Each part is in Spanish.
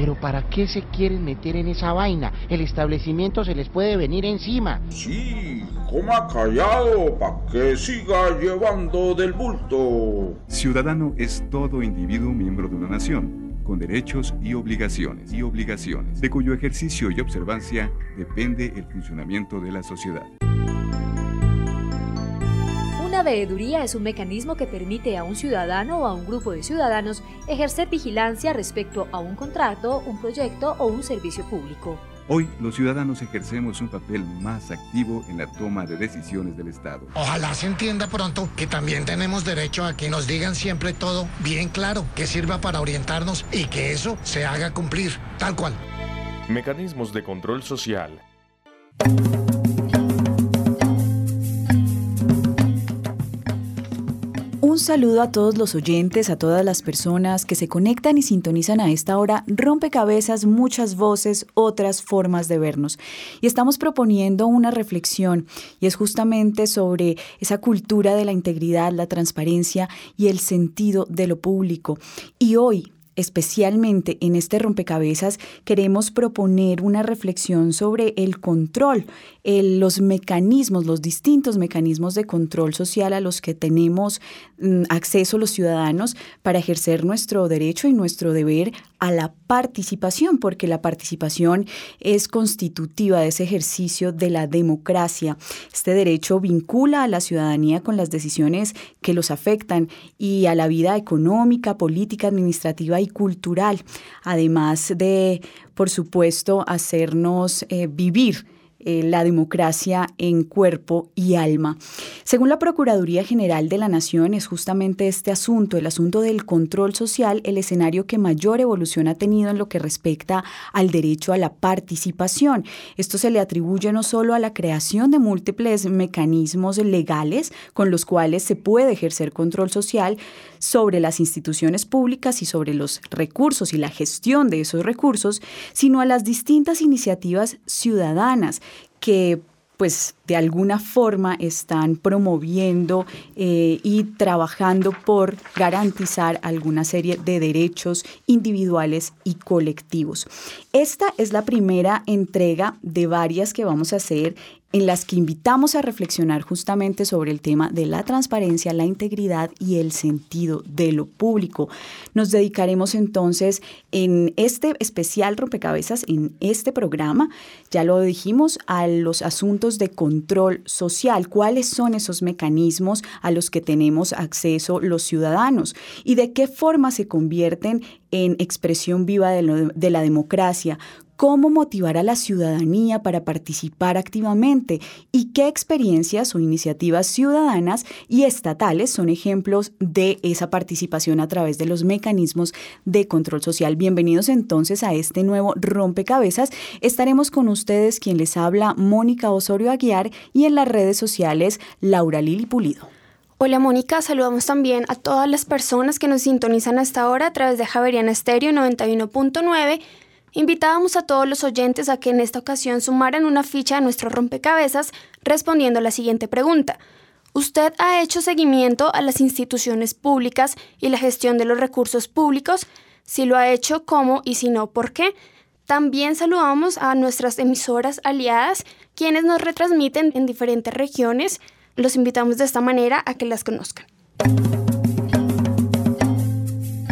Pero ¿para qué se quieren meter en esa vaina? El establecimiento se les puede venir encima. Sí, coma callado para que siga llevando del bulto. Ciudadano es todo individuo miembro de una nación, con derechos y obligaciones, y obligaciones, de cuyo ejercicio y observancia depende el funcionamiento de la sociedad. Una veeduría es un mecanismo que permite a un ciudadano o a un grupo de ciudadanos ejercer vigilancia respecto a un contrato, un proyecto o un servicio público. Hoy los ciudadanos ejercemos un papel más activo en la toma de decisiones del Estado. Ojalá se entienda pronto que también tenemos derecho a que nos digan siempre todo bien claro, que sirva para orientarnos y que eso se haga cumplir, tal cual. Mecanismos de control social. Un saludo a todos los oyentes, a todas las personas que se conectan y sintonizan a esta hora. Rompecabezas, muchas voces, otras formas de vernos. Y estamos proponiendo una reflexión y es justamente sobre esa cultura de la integridad, la transparencia y el sentido de lo público. Y hoy, especialmente en este rompecabezas, queremos proponer una reflexión sobre el control, los mecanismos, los distintos mecanismos de control social a los que tenemos mm, acceso los ciudadanos para ejercer nuestro derecho y nuestro deber a la participación, porque la participación es constitutiva de ese ejercicio de la democracia. Este derecho vincula a la ciudadanía con las decisiones que los afectan y a la vida económica, política, administrativa y cultural, además de, por supuesto, hacernos eh, vivir eh, la democracia en cuerpo y alma. Según la Procuraduría General de la Nación, es justamente este asunto, el asunto del control social, el escenario que mayor evolución ha tenido en lo que respecta al derecho a la participación. Esto se le atribuye no solo a la creación de múltiples mecanismos legales con los cuales se puede ejercer control social sobre las instituciones públicas y sobre los recursos y la gestión de esos recursos, sino a las distintas iniciativas ciudadanas que pues de alguna forma están promoviendo eh, y trabajando por garantizar alguna serie de derechos individuales y colectivos. Esta es la primera entrega de varias que vamos a hacer en las que invitamos a reflexionar justamente sobre el tema de la transparencia, la integridad y el sentido de lo público. Nos dedicaremos entonces en este especial rompecabezas, en este programa, ya lo dijimos, a los asuntos de control social, cuáles son esos mecanismos a los que tenemos acceso los ciudadanos y de qué forma se convierten en expresión viva de, de la democracia, cómo motivar a la ciudadanía para participar activamente y qué experiencias o iniciativas ciudadanas y estatales son ejemplos de esa participación a través de los mecanismos de control social. Bienvenidos entonces a este nuevo rompecabezas. Estaremos con ustedes quien les habla Mónica Osorio Aguiar y en las redes sociales Laura Lili Pulido. Hola Mónica, saludamos también a todas las personas que nos sintonizan hasta ahora a través de Javeriana Estéreo 91.9 Invitábamos a todos los oyentes a que en esta ocasión sumaran una ficha a nuestro rompecabezas respondiendo a la siguiente pregunta. ¿Usted ha hecho seguimiento a las instituciones públicas y la gestión de los recursos públicos? Si lo ha hecho, ¿cómo? Y si no, ¿por qué? También saludamos a nuestras emisoras aliadas, quienes nos retransmiten en diferentes regiones. Los invitamos de esta manera a que las conozcan.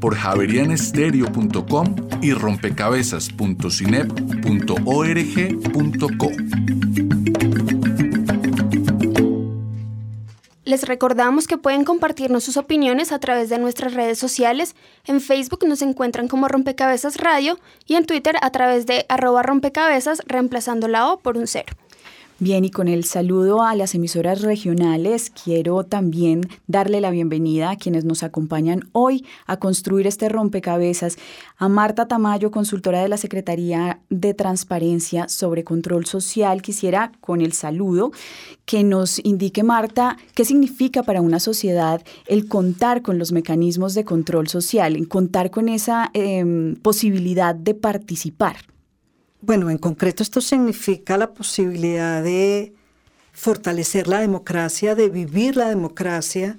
por javerianestereo.com y rompecabezas.cinep.org.co. Les recordamos que pueden compartirnos sus opiniones a través de nuestras redes sociales. En Facebook nos encuentran como Rompecabezas Radio y en Twitter a través de arroba rompecabezas reemplazando la O por un cero. Bien, y con el saludo a las emisoras regionales, quiero también darle la bienvenida a quienes nos acompañan hoy a construir este rompecabezas. A Marta Tamayo, consultora de la Secretaría de Transparencia sobre Control Social, quisiera con el saludo que nos indique, Marta, qué significa para una sociedad el contar con los mecanismos de control social, en contar con esa em, posibilidad de participar. Bueno, en concreto esto significa la posibilidad de fortalecer la democracia, de vivir la democracia.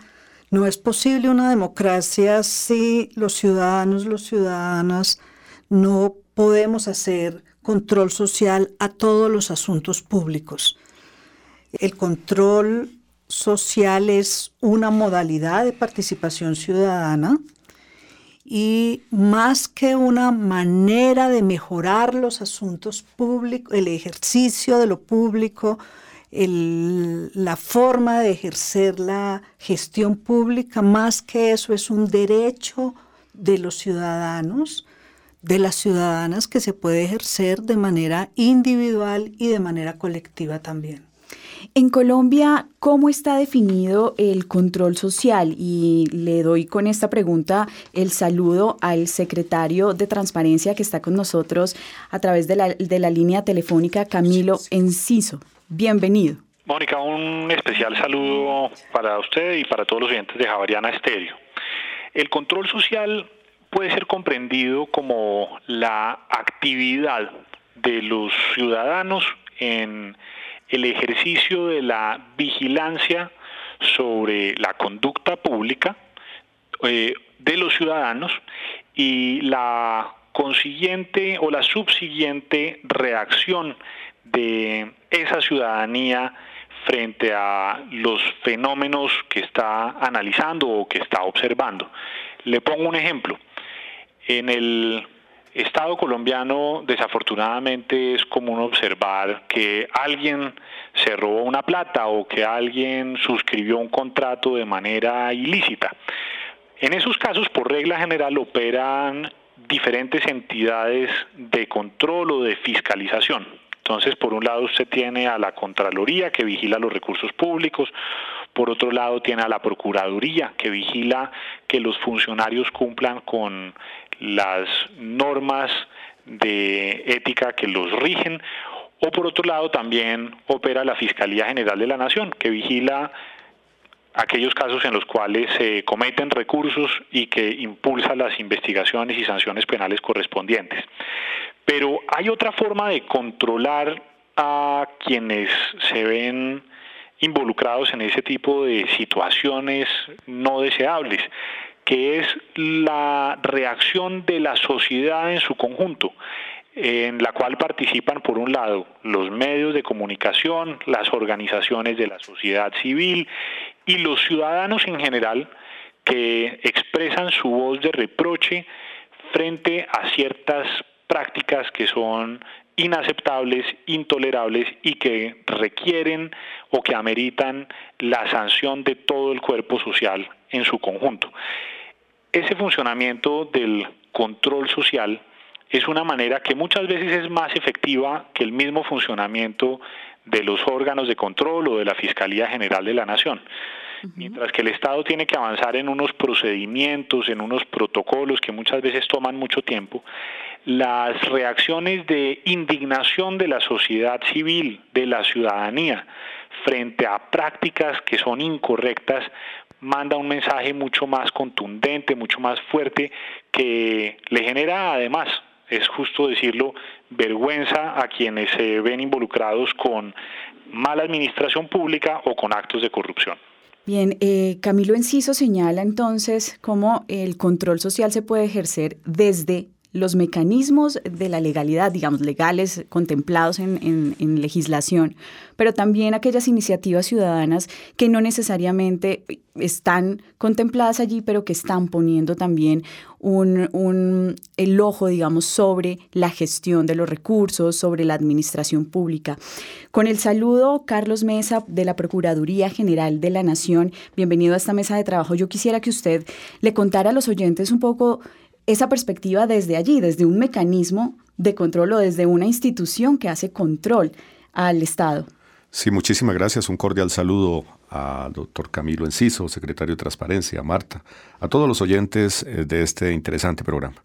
No es posible una democracia si los ciudadanos, los ciudadanas no podemos hacer control social a todos los asuntos públicos. El control social es una modalidad de participación ciudadana y más que una manera de mejorar los asuntos públicos, el ejercicio de lo público, la forma de ejercer la gestión pública, más que eso es un derecho de los ciudadanos, de las ciudadanas que se puede ejercer de manera individual y de manera colectiva también. En Colombia, ¿cómo está definido el control social? Y le doy con esta pregunta el saludo al secretario de Transparencia que está con nosotros a través de la, de la línea telefónica, Camilo Enciso. Bienvenido. Mónica, un especial saludo para usted y para todos los oyentes de Javariana Estéreo. El control social puede ser comprendido como la actividad de los ciudadanos en el ejercicio de la vigilancia sobre la conducta pública eh, de los ciudadanos y la consiguiente o la subsiguiente reacción de esa ciudadanía frente a los fenómenos que está analizando o que está observando. Le pongo un ejemplo. En el Estado colombiano desafortunadamente es común observar que alguien se robó una plata o que alguien suscribió un contrato de manera ilícita. En esos casos, por regla general, operan diferentes entidades de control o de fiscalización. Entonces, por un lado usted tiene a la Contraloría que vigila los recursos públicos, por otro lado tiene a la Procuraduría que vigila que los funcionarios cumplan con las normas de ética que los rigen, o por otro lado también opera la Fiscalía General de la Nación, que vigila aquellos casos en los cuales se cometen recursos y que impulsa las investigaciones y sanciones penales correspondientes. Pero hay otra forma de controlar a quienes se ven involucrados en ese tipo de situaciones no deseables que es la reacción de la sociedad en su conjunto en la cual participan, por un lado, los medios de comunicación, las organizaciones de la sociedad civil y los ciudadanos en general que expresan su voz de reproche frente a ciertas prácticas que son inaceptables, intolerables y que requieren o que ameritan la sanción de todo el cuerpo social en su conjunto. Ese funcionamiento del control social es una manera que muchas veces es más efectiva que el mismo funcionamiento de los órganos de control o de la Fiscalía General de la Nación. Mientras que el Estado tiene que avanzar en unos procedimientos, en unos protocolos que muchas veces toman mucho tiempo, las reacciones de indignación de la sociedad civil, de la ciudadanía, frente a prácticas que son incorrectas, manda un mensaje mucho más contundente, mucho más fuerte, que le genera además, es justo decirlo, vergüenza a quienes se ven involucrados con mala administración pública o con actos de corrupción. Bien, eh, Camilo Enciso señala entonces cómo el control social se puede ejercer desde los mecanismos de la legalidad, digamos, legales contemplados en, legislación, pero también aquellas iniciativas ciudadanas que no necesariamente están contempladas allí, pero que están poniendo también un, el ojo, digamos, sobre la gestión de los recursos, sobre la administración pública. Con el saludo, Carlos Mesa, de la Procuraduría General de la Nación, bienvenido a esta mesa de trabajo. Yo quisiera que usted le contara a los oyentes un poco esa perspectiva desde allí, desde un mecanismo de control o desde una institución que hace control al Estado. Sí, muchísimas gracias. Un cordial saludo al doctor Camilo Enciso, secretario de Transparencia, a Marta, a todos los oyentes eh, de este interesante programa.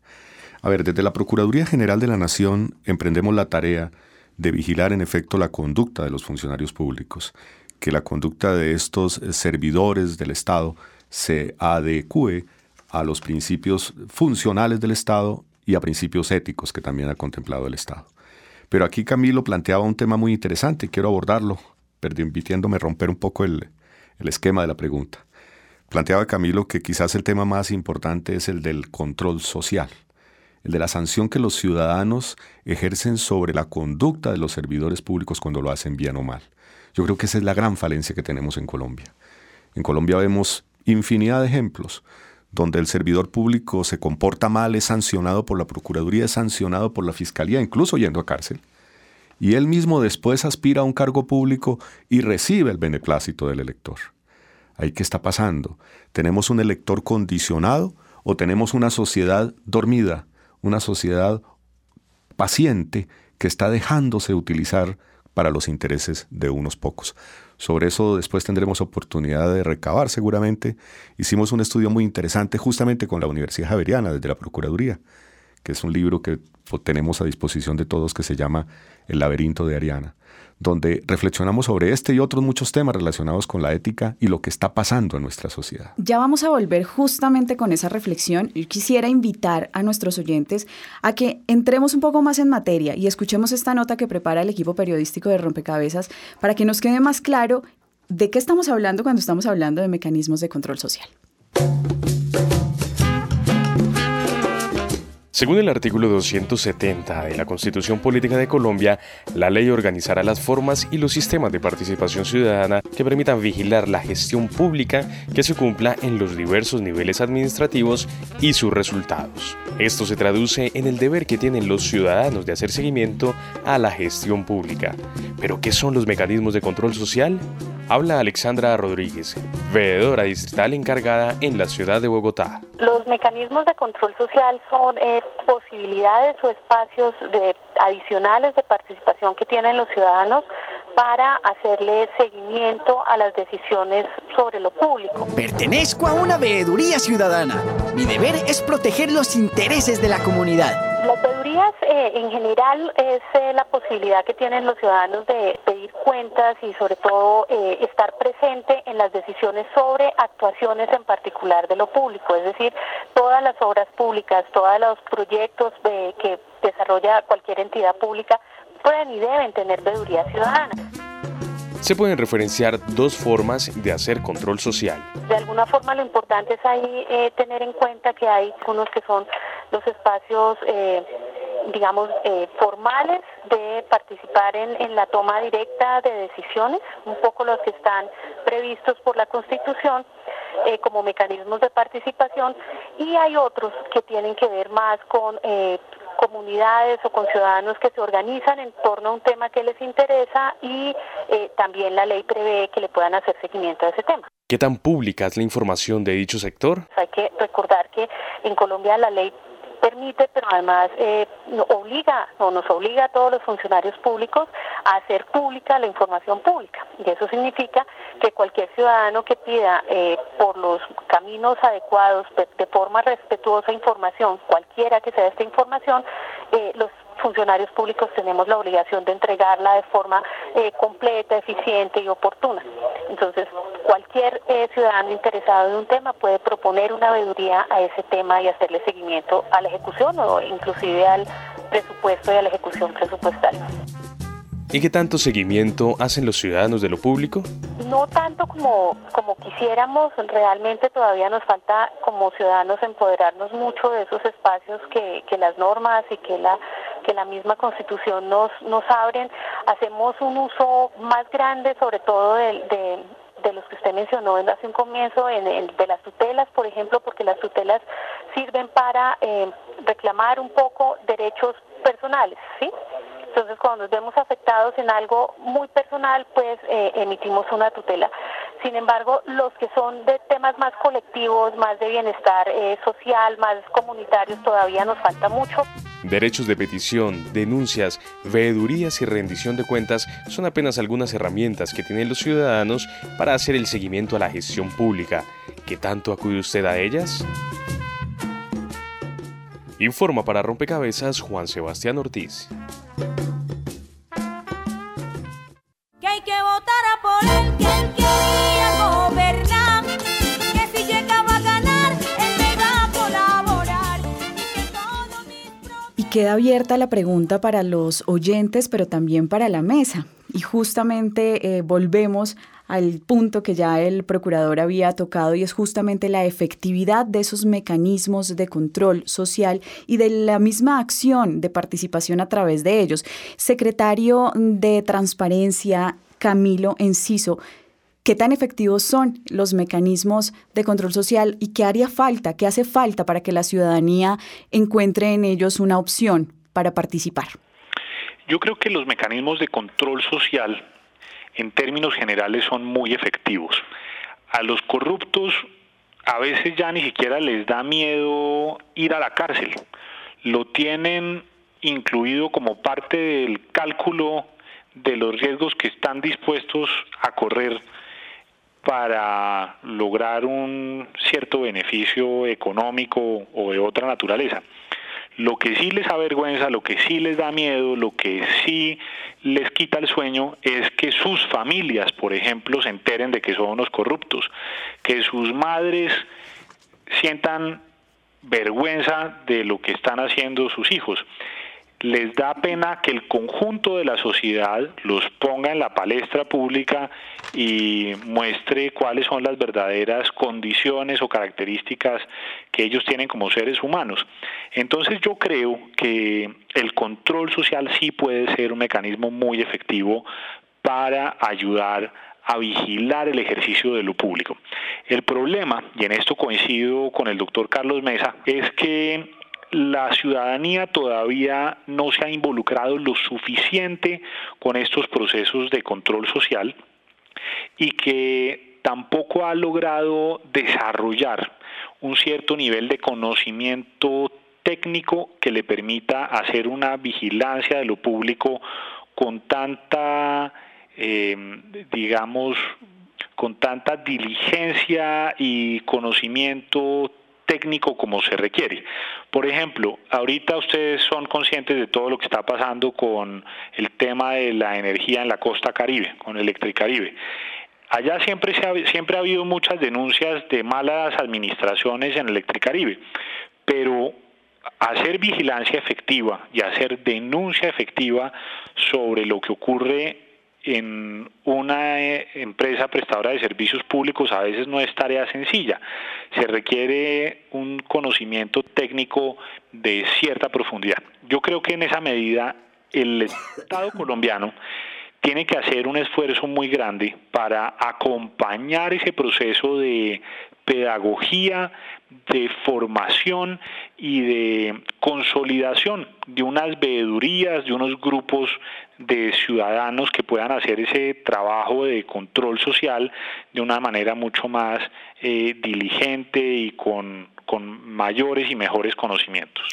A ver, desde la Procuraduría General de la Nación emprendemos la tarea de vigilar en efecto la conducta de los funcionarios públicos, que la conducta de estos servidores del Estado se adecue a los principios funcionales del Estado y a principios éticos que también ha contemplado el Estado. Pero aquí Camilo planteaba un tema muy interesante, quiero abordarlo, permitiéndome romper un poco el, el esquema de la pregunta. Planteaba Camilo que quizás el tema más importante es el del control social, el de la sanción que los ciudadanos ejercen sobre la conducta de los servidores públicos cuando lo hacen bien o mal. Yo creo que esa es la gran falencia que tenemos en Colombia. En Colombia vemos infinidad de ejemplos donde el servidor público se comporta mal, es sancionado por la Procuraduría, es sancionado por la Fiscalía, incluso yendo a cárcel. Y él mismo después aspira a un cargo público y recibe el beneplácito del elector. Ahí qué está pasando. ¿Tenemos un elector condicionado o tenemos una sociedad dormida, una sociedad paciente que está dejándose utilizar para los intereses de unos pocos? Sobre eso después tendremos oportunidad de recabar seguramente. Hicimos un estudio muy interesante justamente con la Universidad Javeriana desde la Procuraduría, que es un libro que tenemos a disposición de todos que se llama El laberinto de Ariana, donde reflexionamos sobre este y otros muchos temas relacionados con la ética y lo que está pasando en nuestra sociedad. Ya vamos a volver justamente con esa reflexión. Yo quisiera invitar a nuestros oyentes a que entremos un poco más en materia y escuchemos esta nota que prepara el equipo periodístico de Rompecabezas para que nos quede más claro de qué estamos hablando cuando estamos hablando de mecanismos de control social. Según el artículo 270 de la Constitución Política de Colombia, la ley organizará las formas y los sistemas de participación ciudadana que permitan vigilar la gestión pública que se cumpla en los diversos niveles administrativos y sus resultados. Esto se traduce en el deber que tienen los ciudadanos de hacer seguimiento a la gestión pública. ¿Pero qué son los mecanismos de control social? Habla Alexandra Rodríguez, veedora distrital encargada en la ciudad de Bogotá. Los mecanismos de control social son eh, posibilidades o espacios de, adicionales de participación que tienen los ciudadanos para hacerle seguimiento a las decisiones sobre lo público. Pertenezco a una veeduría ciudadana. Mi deber es proteger los intereses de la comunidad. Las veedurías eh, en general es eh, la posibilidad que tienen los ciudadanos de pedir cuentas y sobre todo eh, estar presente en las decisiones sobre actuaciones en particular de lo público, es decir, todas las obras públicas, todos los proyectos que desarrolla cualquier entidad pública pueden y deben tener veeduría ciudadana. Se pueden referenciar dos formas de hacer control social. De alguna forma lo importante es ahí tener en cuenta que hay unos que son los espacios, eh, digamos, eh, formales de participar en, en la toma directa de decisiones, un poco los que están previstos por la Constitución. Eh, como mecanismos de participación y hay otros que tienen que ver más con eh, comunidades o con ciudadanos que se organizan en torno a un tema que les interesa y eh, también la ley prevé que le puedan hacer seguimiento a ese tema. ¿Qué tan pública es la información de dicho sector? Hay que recordar que en Colombia la ley permite, pero además eh, obliga o nos obliga a todos los funcionarios públicos a hacer pública la información pública. Y eso significa que cualquier ciudadano que pida eh, por los caminos adecuados, de, forma respetuosa información, cualquiera que sea esta información, eh, los funcionarios públicos tenemos la obligación de entregarla de forma eh, completa, eficiente y oportuna. Entonces, cualquier eh, ciudadano interesado en un tema puede proponer una veeduría a ese tema y hacerle seguimiento a la ejecución o inclusive al presupuesto y a la ejecución presupuestal. ¿Y qué tanto seguimiento hacen los ciudadanos de lo público? No tanto como, como quisiéramos, realmente todavía nos falta como ciudadanos empoderarnos mucho de esos espacios que, que las normas y que la, que la misma constitución nos, nos abren. Hacemos un uso más grande sobre todo de, de los que usted mencionó hace un comienzo, en, de las tutelas, por ejemplo, porque las tutelas sirven para eh, reclamar un poco derechos personales, ¿sí? Entonces, cuando nos vemos afectados en algo muy personal, pues eh, emitimos una tutela. Sin embargo, los que son de temas más colectivos, más de bienestar eh, social, más comunitarios, todavía nos falta mucho. Derechos de petición, denuncias, veedurías y rendición de cuentas son apenas algunas herramientas que tienen los ciudadanos para hacer el seguimiento a la gestión pública. ¿Qué tanto acude usted a ellas? Informa para Rompecabezas Juan Sebastián Ortiz. Que hay que votar a por el queda abierta la pregunta para los oyentes, pero también para la mesa. Y justamente eh, volvemos al punto que ya el procurador había tocado y es justamente la efectividad de esos mecanismos de control social y de la misma acción de participación a través de ellos. Secretario de Transparencia, Camilo Enciso, ¿Qué tan efectivos son los mecanismos de control social y qué haría falta, qué hace falta para que la ciudadanía encuentre en ellos una opción para participar? Yo creo que los mecanismos de control social en términos generales son muy efectivos. A los corruptos a veces ya ni siquiera les da miedo ir a la cárcel. Lo tienen incluido como parte del cálculo de los riesgos que están dispuestos a correr para lograr un cierto beneficio económico o de otra naturaleza. Lo que sí les avergüenza, lo que sí les da miedo, lo que sí les quita el sueño es que sus familias, por ejemplo, se enteren de que son unos corruptos, que sus madres sientan vergüenza de lo que están haciendo sus hijos les da pena que el conjunto de la sociedad los ponga en la palestra pública y muestre cuáles son las verdaderas condiciones o características que ellos tienen como seres humanos. Entonces yo creo que el control social sí puede ser un mecanismo muy efectivo para ayudar a vigilar el ejercicio de lo público. El problema, y en esto coincido con el doctor Carlos Mesa, es que la ciudadanía todavía no se ha involucrado lo suficiente con estos procesos de control social y que tampoco ha logrado desarrollar un cierto nivel de conocimiento técnico que le permita hacer una vigilancia de lo público con tanta, eh, digamos, con tanta diligencia y conocimiento técnico como se requiere. Por ejemplo, ahorita ustedes son conscientes de todo lo que está pasando con el tema de la energía en la costa caribe, con Electricaribe. Allá siempre, se ha, siempre ha habido muchas denuncias de malas administraciones en Electricaribe, pero hacer vigilancia efectiva y hacer denuncia efectiva sobre lo que ocurre en una eh, empresa prestadora de servicios públicos a veces no es tarea sencilla. Se requiere un conocimiento técnico de cierta profundidad. Yo creo que en esa medida el Estado colombiano tiene que hacer un esfuerzo muy grande para acompañar ese proceso de pedagogía, de formación y de consolidación de unas veedurías, de unos grupos de ciudadanos que puedan hacer ese trabajo de control social de una manera mucho más eh, diligente y con, mayores y mejores conocimientos.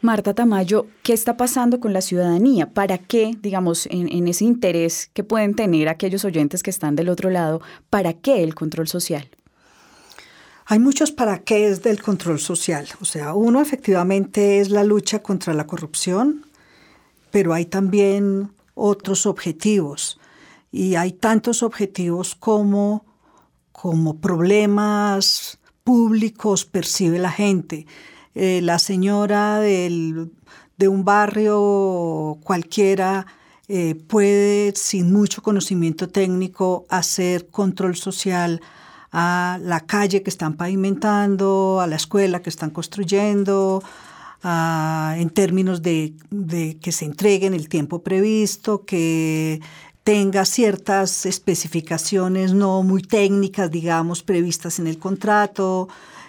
Marta Tamayo, ¿qué está pasando con la ciudadanía? ¿Para qué, digamos, en, en, ese interés que pueden tener aquellos oyentes que están del otro lado, para qué el control social? Hay muchos para qué es del control social. O sea, uno efectivamente es la lucha contra la corrupción, pero hay también otros objetivos. Y hay tantos objetivos como, como problemas públicos percibe la gente. Eh, la señora de un barrio cualquiera eh, puede, sin mucho conocimiento técnico, hacer control social a la calle que están pavimentando, a la escuela que están construyendo, en términos de, que se entregue en el tiempo previsto, que tenga ciertas especificaciones no muy técnicas, digamos, previstas en el contrato,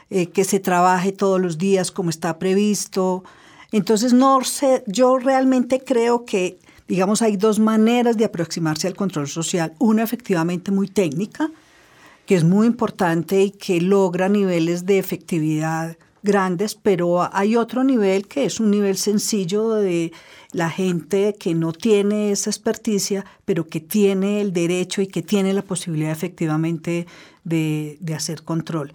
eh, que se trabaje todos los días como está previsto. Entonces, no sé, yo realmente creo que, digamos, hay dos maneras de aproximarse al control social. Una efectivamente muy técnica, que es muy importante y que logra niveles de efectividad grandes, pero hay otro nivel que es un nivel sencillo de la gente que no tiene esa experticia, pero que tiene el derecho y que tiene la posibilidad efectivamente de, hacer control.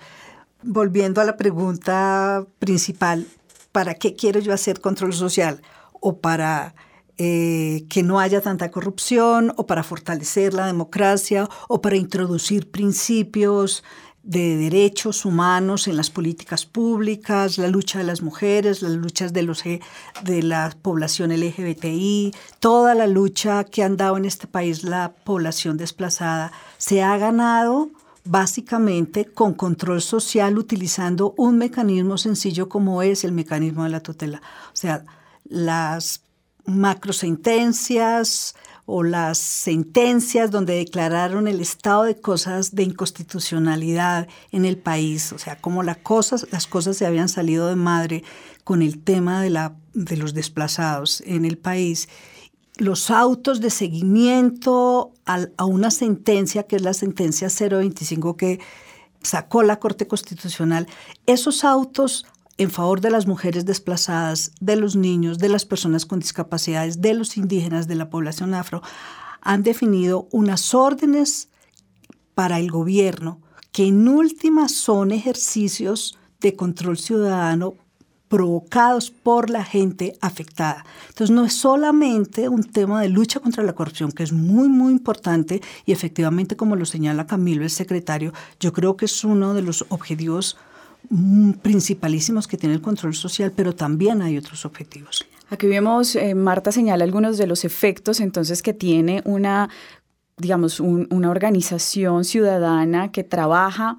Volviendo a la pregunta principal, ¿para qué quiero yo hacer control social? ¿O para eh, que no haya tanta corrupción? ¿O para fortalecer la democracia? ¿O para introducir principios de derechos humanos en las políticas públicas, la lucha de las mujeres, las luchas de, los, de la población LGBTI, toda la lucha que han dado en este país la población desplazada, se ha ganado básicamente con control social utilizando un mecanismo sencillo como es el mecanismo de la tutela. O sea, las macrosentencias, o las sentencias donde declararon el estado de cosas de inconstitucionalidad en el país, o sea, como las cosas, las cosas se habían salido de madre con el tema de, la, de los desplazados en el país. Los autos de seguimiento a una sentencia, que es la sentencia 025 que sacó la Corte Constitucional, esos autos en favor de las mujeres desplazadas, de los niños, de las personas con discapacidades, de los indígenas, de la población afro, han definido unas órdenes para el gobierno que en última son ejercicios de control ciudadano provocados por la gente afectada. Entonces no es solamente un tema de lucha contra la corrupción, que es muy, muy importante y efectivamente, como lo señala Camilo, el secretario, yo creo que es uno de los objetivos principalísimos que tiene el control social, pero también hay otros objetivos. Aquí vemos, eh, Marta señala algunos de los efectos entonces que tiene una, digamos, una organización ciudadana que trabaja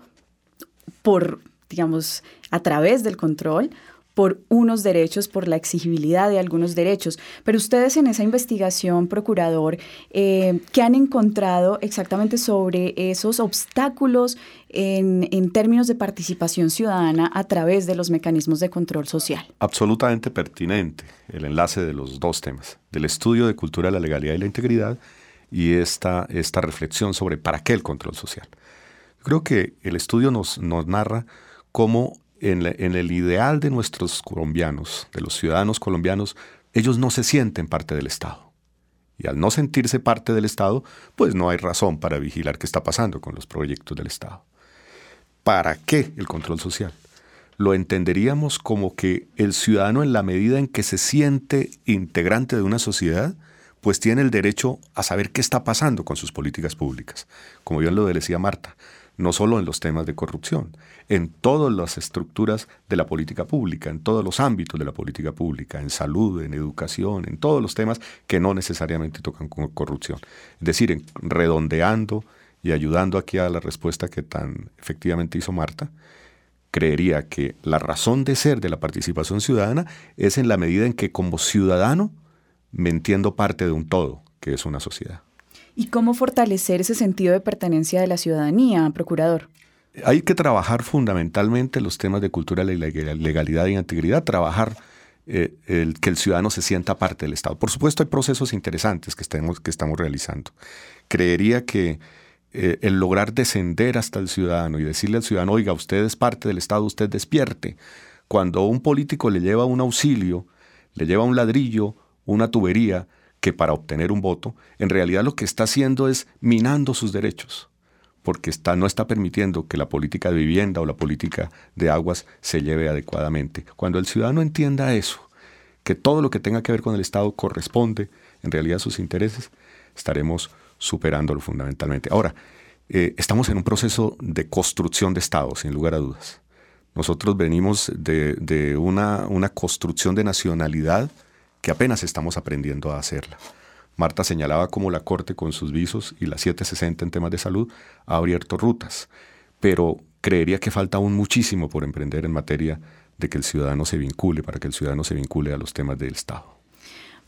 por, digamos, a través del control, por unos derechos, por la exigibilidad de algunos derechos. Pero ustedes en esa investigación, procurador, eh, ¿qué han encontrado exactamente sobre esos obstáculos en, en, términos de participación ciudadana a través de los mecanismos de control social? Absolutamente pertinente el enlace de los dos temas, del estudio de cultura de la legalidad y la integridad y esta, esta reflexión sobre para qué el control social. Creo que el estudio nos, nos narra cómo en, el ideal de nuestros colombianos, de los ciudadanos colombianos, ellos no se sienten parte del Estado. Y al no sentirse parte del Estado, pues no hay razón para vigilar qué está pasando con los proyectos del Estado. ¿Para qué el control social? Lo entenderíamos como que el ciudadano en la medida en que se siente integrante de una sociedad, pues tiene el derecho a saber qué está pasando con sus políticas públicas. Como bien lo decía Marta, no solo en los temas de corrupción, en todas las estructuras de la política pública, en todos los ámbitos de la política pública, en salud, en educación, en todos los temas que no necesariamente tocan con corrupción. Es decir, redondeando y ayudando aquí a la respuesta que tan efectivamente hizo Marta, creería que la razón de ser de la participación ciudadana es en la medida en que como ciudadano me entiendo parte de un todo, que es una sociedad. ¿Y cómo fortalecer ese sentido de pertenencia de la ciudadanía, procurador? Hay que trabajar fundamentalmente los temas de cultura, legalidad y integridad, trabajar eh, que el ciudadano se sienta parte del Estado. Por supuesto, hay procesos interesantes que, que estamos realizando. Creería que eh, el lograr descender hasta el ciudadano y decirle al ciudadano, oiga, usted es parte del Estado, usted despierte. Cuando un político le lleva un auxilio, le lleva un ladrillo, una tubería, que para obtener un voto, en realidad lo que está haciendo es minando sus derechos, porque está, no está permitiendo que la política de vivienda o la política de aguas se lleve adecuadamente. Cuando el ciudadano entienda eso, que todo lo que tenga que ver con el Estado corresponde en realidad a sus intereses, estaremos superándolo fundamentalmente. Ahora, eh, estamos en un proceso de construcción de Estado, sin lugar a dudas. Nosotros venimos de, una, una construcción de nacionalidad que apenas estamos aprendiendo a hacerla. Marta señalaba cómo la Corte con sus visos y la 760 en temas de salud ha abierto rutas, pero creería que falta aún muchísimo por emprender en materia de que el ciudadano se vincule, para que el ciudadano se vincule a los temas del Estado.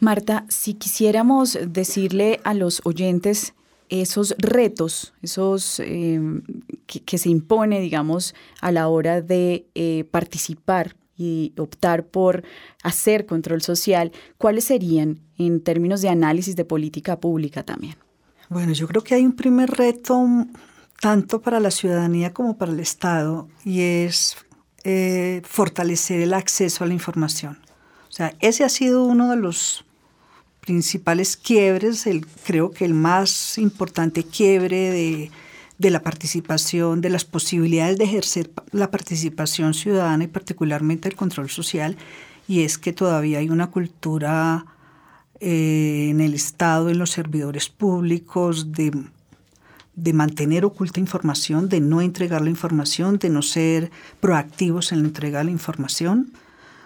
Marta, si quisiéramos decirle a los oyentes esos retos, esos eh, que, se impone, digamos, a la hora de eh, participar y optar por hacer control social, ¿cuáles serían en términos de análisis de política pública también? Bueno, yo creo que hay un primer reto tanto para la ciudadanía como para el Estado y es eh, fortalecer el acceso a la información. O sea, ese ha sido uno de los principales quiebres, el, creo que el más importante quiebre de, de la participación, de las posibilidades de ejercer la participación ciudadana y particularmente el control social, y es que todavía hay una cultura eh, en el Estado, en los servidores públicos, de, de mantener oculta información, de no entregar la información, de no ser proactivos en la entrega de la información.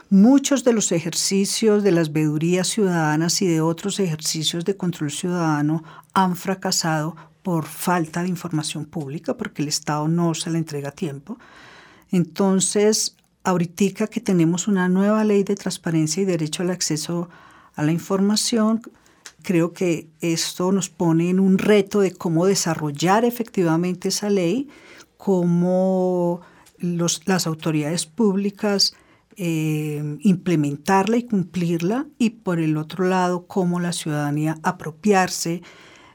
Muchos de los ejercicios de las veedurías ciudadanas y de otros ejercicios de control ciudadano han fracasado por falta de información pública, porque el Estado no se la entrega a tiempo. Entonces, ahorita que tenemos una nueva ley de transparencia y derecho al acceso a la información, creo que esto nos pone en un reto de cómo desarrollar efectivamente esa ley, cómo las autoridades públicas eh, implementarla y cumplirla y por el otro lado cómo la ciudadanía apropiarse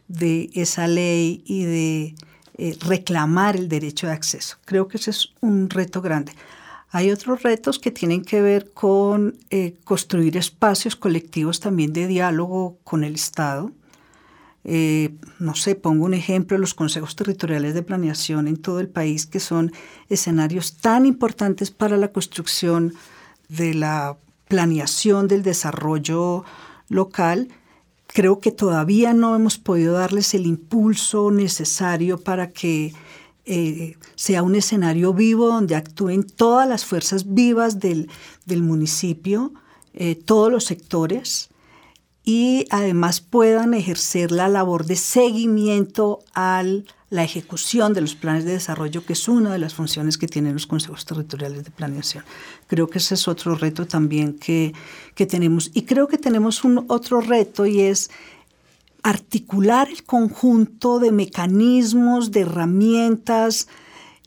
de esa ley y de eh, reclamar el derecho de acceso. Creo que ese es un reto grande. Hay otros retos que tienen que ver con eh, construir espacios colectivos también de diálogo con el Estado. no sé, pongo un ejemplo, los consejos territoriales de planeación en todo el país, que son escenarios tan importantes para la construcción de la planeación del desarrollo local, creo que todavía no hemos podido darles el impulso necesario para que eh, sea un escenario vivo donde actúen todas las fuerzas vivas del, municipio, eh, todos los sectores, y además puedan ejercer la labor de seguimiento al la ejecución de los planes de desarrollo, que es una de las funciones que tienen los consejos territoriales de planeación. Creo que ese es otro reto también que, tenemos. Y creo que tenemos un otro reto y es articular el conjunto de mecanismos, de herramientas,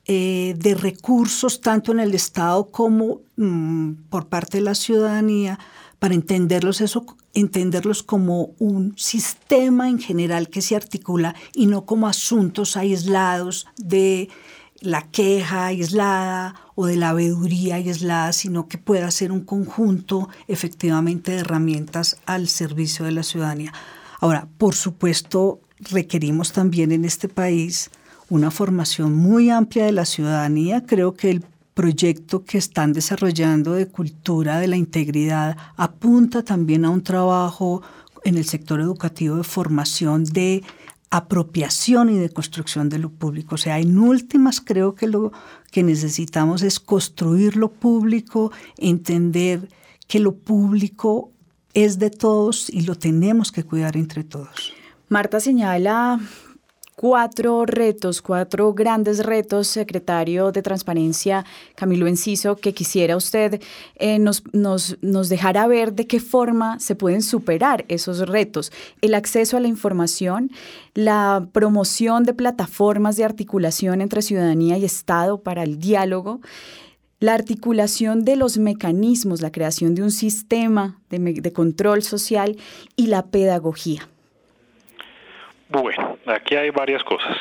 eh, de recursos, tanto en el Estado como mm, por parte de la ciudadanía, para entenderlos, eso, entenderlos como un sistema en general que se articula y no como asuntos aislados de la queja aislada o de la veeduría aislada, sino que pueda ser un conjunto efectivamente de herramientas al servicio de la ciudadanía. Ahora, por supuesto, requerimos también en este país una formación muy amplia de la ciudadanía. Creo que el proyecto que están desarrollando de cultura de la integridad apunta también a un trabajo en el sector educativo de formación de apropiación y de construcción de lo público. O sea, en últimas creo que lo que necesitamos es construir lo público, entender que lo público es de todos y lo tenemos que cuidar entre todos. Marta señala cuatro retos, cuatro grandes retos, secretario de Transparencia Camilo Enciso, que quisiera usted eh, nos, nos, nos dejara ver de qué forma se pueden superar esos retos. El acceso a la información, la promoción de plataformas de articulación entre ciudadanía y Estado para el diálogo, la articulación de los mecanismos, la creación de un sistema de control social y la pedagogía. Bueno, aquí hay varias cosas.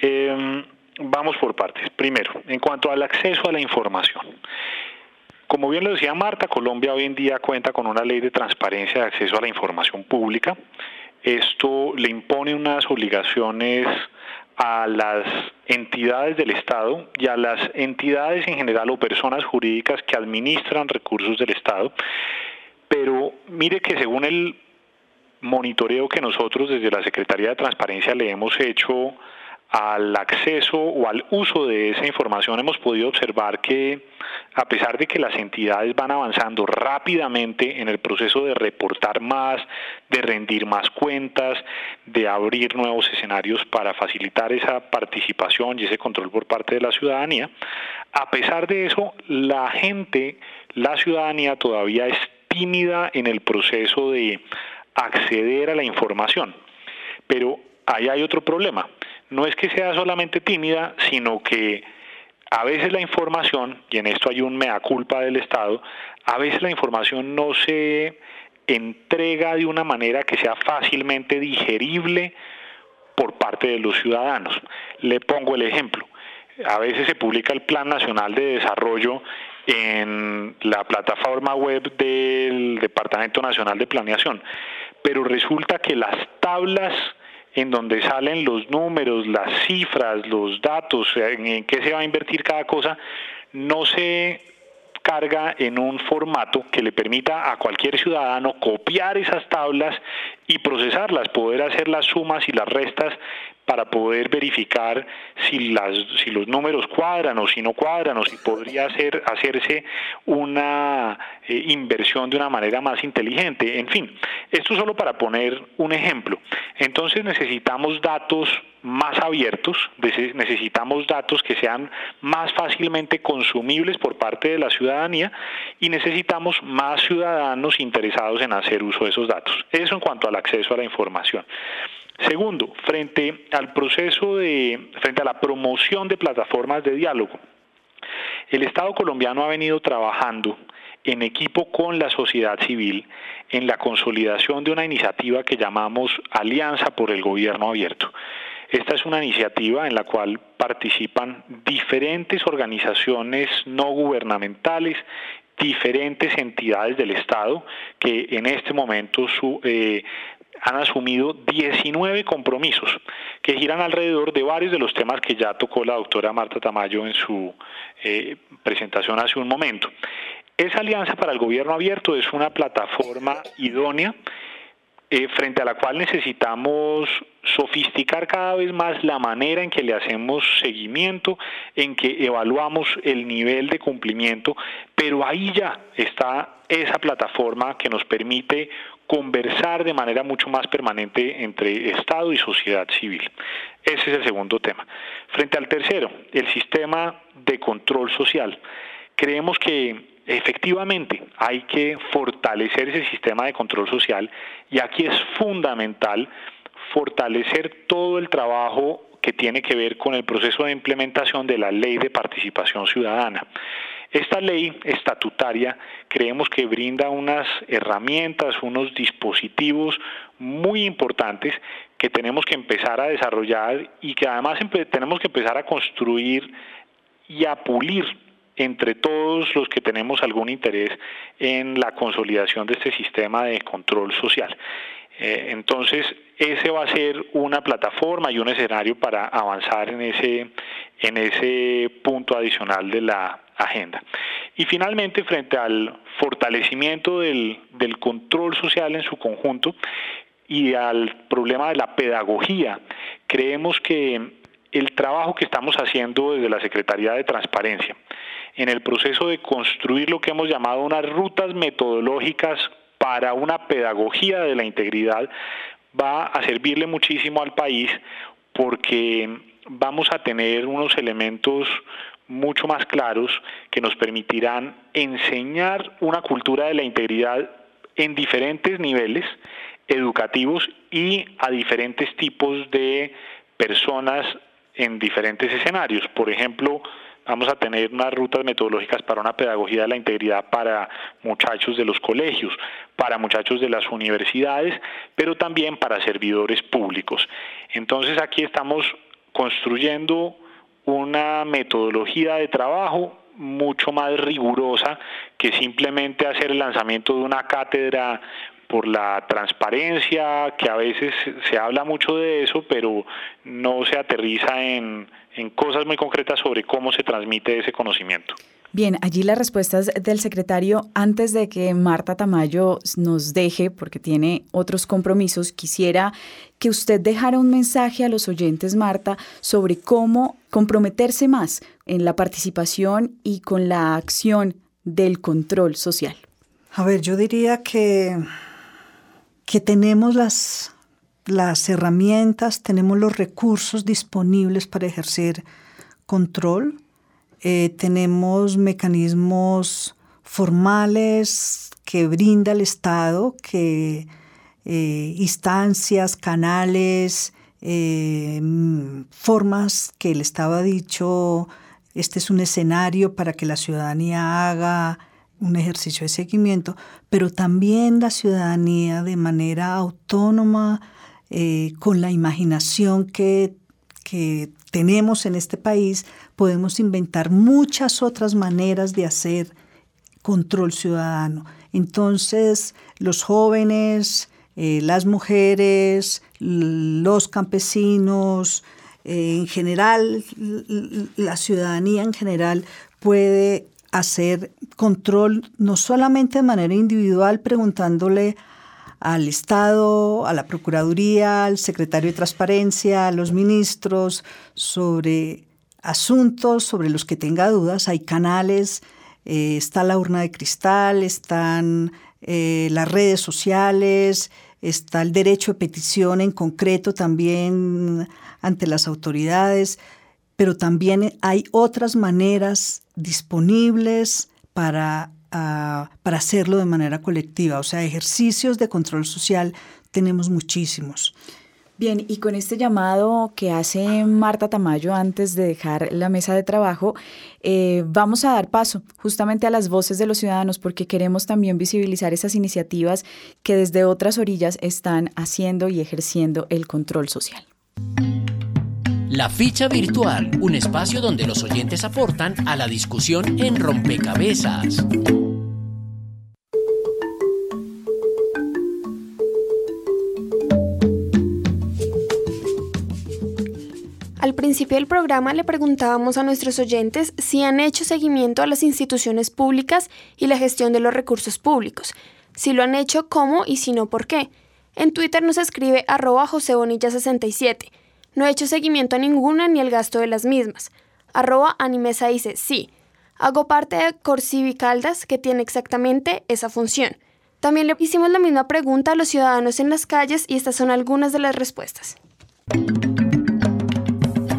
Em, vamos por partes. Primero, en cuanto al acceso a la información. Como bien lo decía Marta, Colombia hoy en día cuenta con una ley de transparencia de acceso a la información pública. Esto le impone unas obligaciones a las entidades del Estado y a las entidades en general o personas jurídicas que administran recursos del Estado. Pero mire que según el monitoreo que nosotros desde la Secretaría de Transparencia le hemos hecho al acceso o al uso de esa información hemos podido observar que a pesar de que las entidades van avanzando rápidamente en el proceso de reportar más, de rendir más cuentas, de abrir nuevos escenarios para facilitar esa participación y ese control por parte de la ciudadanía, a pesar de eso, la gente, la ciudadanía todavía es tímida en el proceso de acceder a la información. Pero ahí hay otro problema no es que sea solamente tímida, sino que a veces la información, y en esto hay un mea culpa del Estado, a veces la información no se entrega de una manera que sea fácilmente digerible por parte de los ciudadanos. Le pongo el ejemplo. A veces se publica el Plan Nacional de Desarrollo en la plataforma web del Departamento Nacional de Planeación, pero resulta que las tablas en donde salen los números, las cifras, los datos, en qué se va a invertir cada cosa, no se carga en un formato que le permita a cualquier ciudadano copiar esas tablas y procesarlas, poder hacer las sumas y las restas para poder verificar si, las, si los números cuadran o si no cuadran o si podría hacer, hacerse una eh, inversión de una manera más inteligente. En fin, esto solo para poner un ejemplo. Entonces necesitamos datos más abiertos, necesitamos datos que sean más fácilmente consumibles por parte de la ciudadanía y necesitamos más ciudadanos interesados en hacer uso de esos datos. Eso en cuanto al acceso a la información. Segundo, frente al proceso de, frente a la promoción de plataformas de diálogo, el Estado colombiano ha venido trabajando en equipo con la sociedad civil en la consolidación de una iniciativa que llamamos Alianza por el Gobierno Abierto. Esta es una iniciativa en la cual participan diferentes organizaciones no gubernamentales, diferentes entidades del Estado que en este momento su, eh, han asumido 19 compromisos que giran alrededor de varios de los temas que ya tocó la doctora Marta Tamayo en su eh, presentación hace un momento. Esa alianza para el gobierno abierto es una plataforma idónea eh, frente a la cual necesitamos sofisticar cada vez más la manera en que le hacemos seguimiento, en que evaluamos el nivel de cumplimiento, pero ahí ya está esa plataforma que nos permite conversar de manera mucho más permanente entre Estado y sociedad civil. Ese es el segundo tema. Frente al tercero, el sistema de control social. Creemos que efectivamente hay que fortalecer ese sistema de control social y aquí es fundamental fortalecer todo el trabajo que tiene que ver con el proceso de implementación de la ley de participación ciudadana. Esta ley estatutaria creemos que brinda unas herramientas, unos dispositivos muy importantes que tenemos que empezar a desarrollar y que además tenemos que empezar a construir y a pulir entre todos los que tenemos algún interés en la consolidación de este sistema de control social. Eh, entonces, ese va a ser una plataforma y un escenario para avanzar en ese, en ese punto adicional de la agenda. Y finalmente, frente al fortalecimiento del, del control social en su conjunto y al problema de la pedagogía, creemos que el trabajo que estamos haciendo desde la Secretaría de Transparencia en el proceso de construir lo que hemos llamado unas rutas metodológicas para una pedagogía de la integridad va a servirle muchísimo al país porque vamos a tener unos elementos mucho más claros que nos permitirán enseñar una cultura de la integridad en diferentes niveles educativos y a diferentes tipos de personas en diferentes escenarios. Por ejemplo, Vamos a tener unas rutas metodológicas para una pedagogía de la integridad para muchachos de los colegios, para muchachos de las universidades, pero también para servidores públicos. Entonces aquí estamos construyendo una metodología de trabajo mucho más rigurosa que simplemente hacer el lanzamiento de una cátedra por la transparencia, que a veces se habla mucho de eso, pero no se aterriza en, en cosas muy concretas sobre cómo se transmite ese conocimiento. Bien, allí las respuestas del secretario, antes de que Marta Tamayo nos deje, porque tiene otros compromisos, quisiera que usted dejara un mensaje a los oyentes, Marta, sobre cómo comprometerse más en la participación y con la acción del control social. A ver, yo diría que, que tenemos las, las herramientas, tenemos los recursos disponibles para ejercer control eh, tenemos mecanismos formales que brinda el Estado, que eh, instancias, canales, eh, formas que el Estado ha dicho, este es un escenario para que la ciudadanía haga un ejercicio de seguimiento, pero también la ciudadanía de manera autónoma, con la imaginación que, que tenemos en este país, podemos inventar muchas otras maneras de hacer control ciudadano. Entonces, los jóvenes, eh, las mujeres, los campesinos, eh, en general, la ciudadanía en general puede hacer control no solamente de manera individual preguntándole al Estado, a la Procuraduría, al secretario de Transparencia, a los ministros sobre asuntos sobre los que tenga dudas, hay canales, eh, está la urna de cristal, están eh, las redes sociales, está el derecho de petición en concreto también ante las autoridades, pero también hay otras maneras disponibles para, ah, para hacerlo de manera colectiva, o sea, ejercicios de control social tenemos muchísimos. Bien, y con este llamado que hace Marta Tamayo antes de dejar la mesa de trabajo, eh, vamos a dar paso justamente a las voces de los ciudadanos porque queremos también visibilizar esas iniciativas que desde otras orillas están haciendo y ejerciendo el control social. La ficha virtual, un espacio donde los oyentes aportan a la discusión en rompecabezas. Principio del programa le preguntábamos a nuestros oyentes si han hecho seguimiento a las instituciones públicas y la gestión de los recursos públicos, si lo han hecho, cómo y si no, por qué. En Twitter nos escribe arroba josebonilla67. No he hecho seguimiento a ninguna ni el gasto de las mismas. Arroba animesa dice sí. Hago parte de Corsivi Caldas, que tiene exactamente esa función. También le hicimos la misma pregunta a los ciudadanos en las calles y estas son algunas de las respuestas.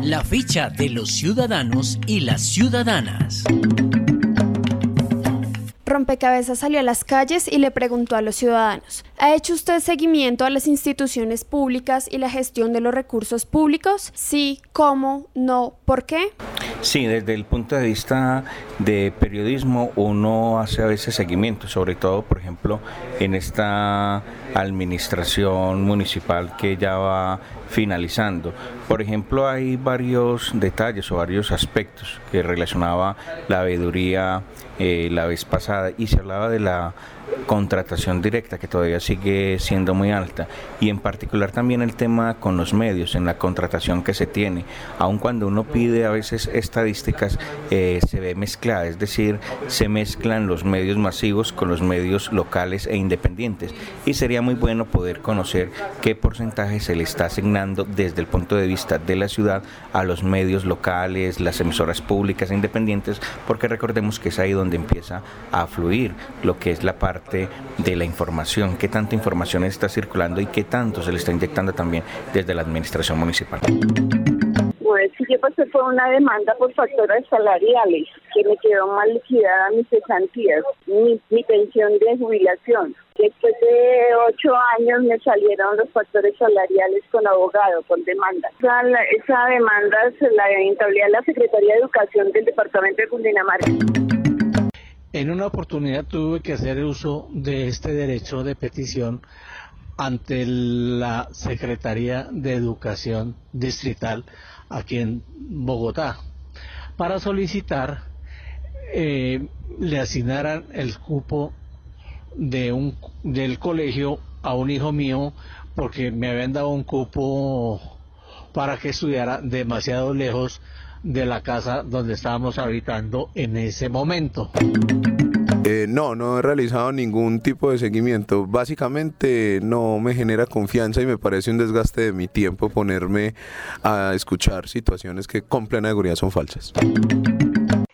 La ficha de los ciudadanos y las ciudadanas. Rompecabezas salió a las calles y le preguntó a los ciudadanos, ¿ha hecho usted seguimiento a las instituciones públicas y la gestión de los recursos públicos? Sí, ¿cómo? No, ¿por qué? Sí, desde el punto de vista de periodismo uno hace a veces seguimiento, sobre todo, por ejemplo, en esta administración municipal que ya va finalizando. Por ejemplo, hay varios detalles o varios aspectos que relacionaba la veeduría eh, la vez pasada y se hablaba de la contratación directa que todavía sigue siendo muy alta. Y en particular también el tema con los medios en la contratación que se tiene. Aun cuando uno pide a veces estadísticas eh, se ve mezclada es decir se mezclan los medios masivos con los medios locales e independientes. Y sería muy bueno poder conocer qué porcentaje se le está asignando desde el punto de vista de la ciudad a los medios locales las emisoras públicas e independientes porque recordemos que es ahí donde empieza a fluir lo que es la parte de la información, qué tanta información está circulando y qué tanto se le está inyectando también desde la administración municipal. Pues sí, yo pasé por una demanda por factores salariales que me quedó mal liquidada mis cesantías, mi, mi pensión de jubilación. Después de ocho años me salieron los factores salariales con abogado, con demanda. Esa, esa demanda se la entablé a la Secretaría de Educación del Departamento de Cundinamarca. En una oportunidad tuve que hacer uso de este derecho de petición ante la Secretaría de Educación Distrital aquí en Bogotá para solicitar eh, le asignaran el cupo de un del colegio a un hijo mío porque me habían dado un cupo para que estudiara demasiado lejos de la casa donde estábamos habitando en ese momento. Eh, no, no he realizado ningún tipo de seguimiento. Básicamente no me genera confianza y me parece un desgaste de mi tiempo ponerme a escuchar situaciones que con plena seguridad son falsas.